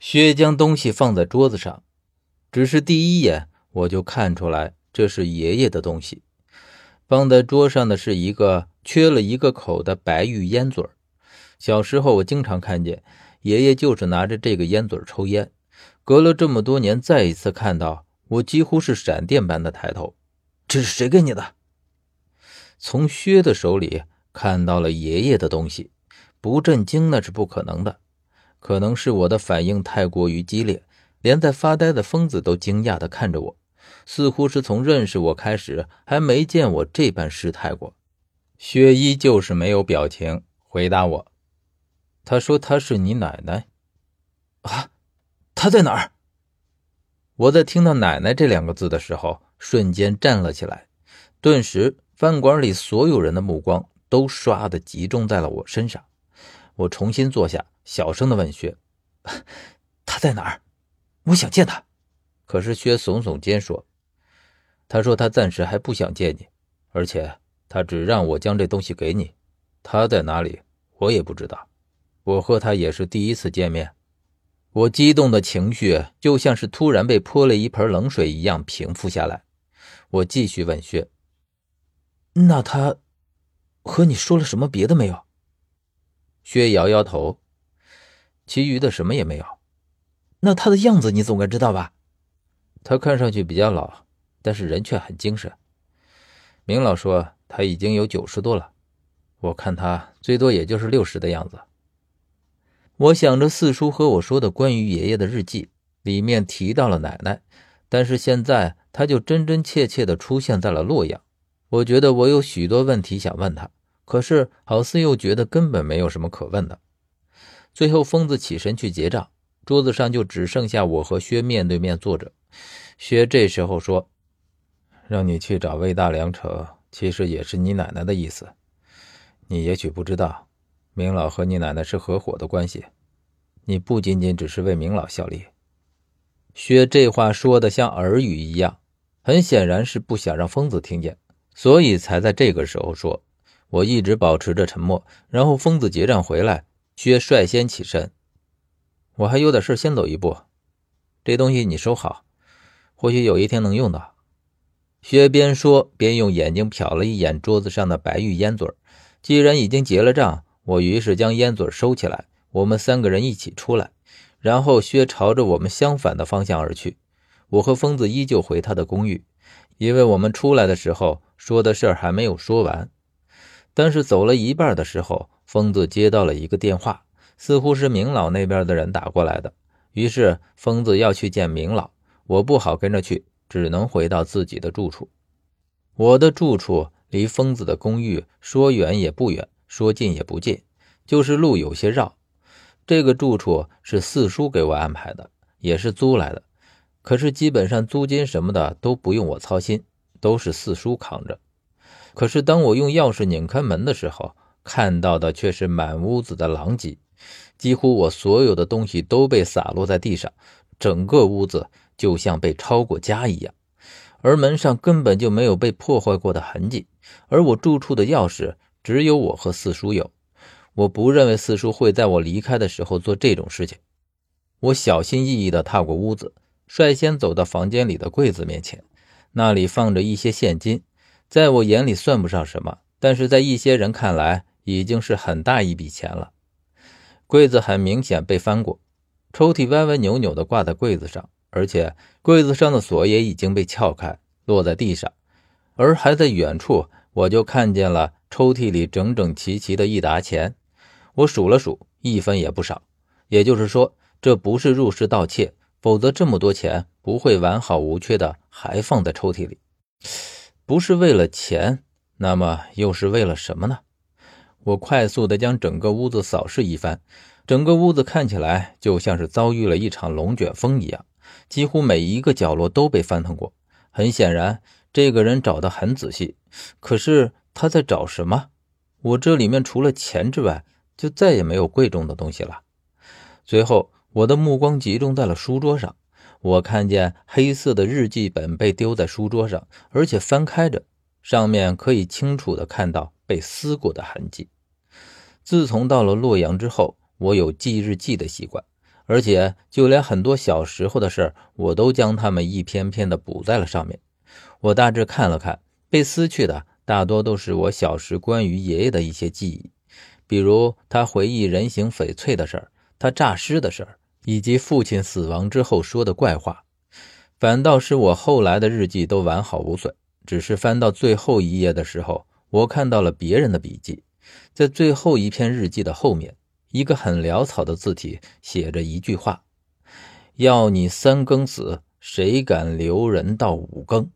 薛将东西放在桌子上，只是第一眼我就看出来这是爷爷的东西。放在桌上的是一个缺了一个口的白玉烟嘴小时候我经常看见爷爷就是拿着这个烟嘴抽烟。隔了这么多年，再一次看到，我几乎是闪电般的抬头。这是谁给你的？从薛的手里看到了爷爷的东西，不震惊那是不可能的。可能是我的反应太过于激烈，连在发呆的疯子都惊讶地看着我，似乎是从认识我开始还没见我这般失态过。薛依旧是没有表情回答我：“他说他是你奶奶。”啊，他在哪儿？我在听到“奶奶”这两个字的时候，瞬间站了起来，顿时饭馆里所有人的目光都唰的集中在了我身上。我重新坐下。小声的问薛：“他在哪儿？我想见他。”可是薛耸耸肩说：“他说他暂时还不想见你，而且他只让我将这东西给你。他在哪里，我也不知道。我和他也是第一次见面。”我激动的情绪就像是突然被泼了一盆冷水一样平复下来。我继续问薛：“那他和你说了什么别的没有？”薛摇摇头。其余的什么也没有，那他的样子你总该知道吧？他看上去比较老，但是人却很精神。明老说他已经有九十多了，我看他最多也就是六十的样子。我想着四叔和我说的关于爷爷的日记里面提到了奶奶，但是现在他就真真切切的出现在了洛阳。我觉得我有许多问题想问他，可是好似又觉得根本没有什么可问的。最后，疯子起身去结账，桌子上就只剩下我和薛面对面坐着。薛这时候说：“让你去找魏大良扯，其实也是你奶奶的意思。你也许不知道，明老和你奶奶是合伙的关系，你不仅仅只是为明老效力。”薛这话说的像耳语一样，很显然是不想让疯子听见，所以才在这个时候说。我一直保持着沉默，然后疯子结账回来。薛率先起身，我还有点事，先走一步。这东西你收好，或许有一天能用到。薛边说边用眼睛瞟了一眼桌子上的白玉烟嘴既然已经结了账，我于是将烟嘴收起来。我们三个人一起出来，然后薛朝着我们相反的方向而去。我和疯子依旧回他的公寓，因为我们出来的时候说的事儿还没有说完。但是走了一半的时候。疯子接到了一个电话，似乎是明老那边的人打过来的。于是疯子要去见明老，我不好跟着去，只能回到自己的住处。我的住处离疯子的公寓说远也不远，说近也不近，就是路有些绕。这个住处是四叔给我安排的，也是租来的，可是基本上租金什么的都不用我操心，都是四叔扛着。可是当我用钥匙拧开门的时候，看到的却是满屋子的狼藉，几乎我所有的东西都被洒落在地上，整个屋子就像被抄过家一样，而门上根本就没有被破坏过的痕迹。而我住处的钥匙只有我和四叔有，我不认为四叔会在我离开的时候做这种事情。我小心翼翼地踏过屋子，率先走到房间里的柜子面前，那里放着一些现金，在我眼里算不上什么，但是在一些人看来。已经是很大一笔钱了。柜子很明显被翻过，抽屉歪歪扭扭的挂在柜子上，而且柜子上的锁也已经被撬开，落在地上。而还在远处，我就看见了抽屉里整整齐齐的一沓钱。我数了数，一分也不少。也就是说，这不是入室盗窃，否则这么多钱不会完好无缺的还放在抽屉里。不是为了钱，那么又是为了什么呢？我快速地将整个屋子扫视一番，整个屋子看起来就像是遭遇了一场龙卷风一样，几乎每一个角落都被翻腾过。很显然，这个人找得很仔细。可是他在找什么？我这里面除了钱之外，就再也没有贵重的东西了。最后，我的目光集中在了书桌上，我看见黑色的日记本被丢在书桌上，而且翻开着，上面可以清楚地看到。被撕过的痕迹。自从到了洛阳之后，我有记日记的习惯，而且就连很多小时候的事儿，我都将它们一篇篇的补在了上面。我大致看了看，被撕去的大多都是我小时关于爷爷的一些记忆，比如他回忆人形翡翠的事儿，他诈尸的事儿，以及父亲死亡之后说的怪话。反倒是我后来的日记都完好无损，只是翻到最后一页的时候，我看到了别人的笔记，在最后一篇日记的后面，一个很潦草的字体写着一句话：“要你三更死，谁敢留人到五更？”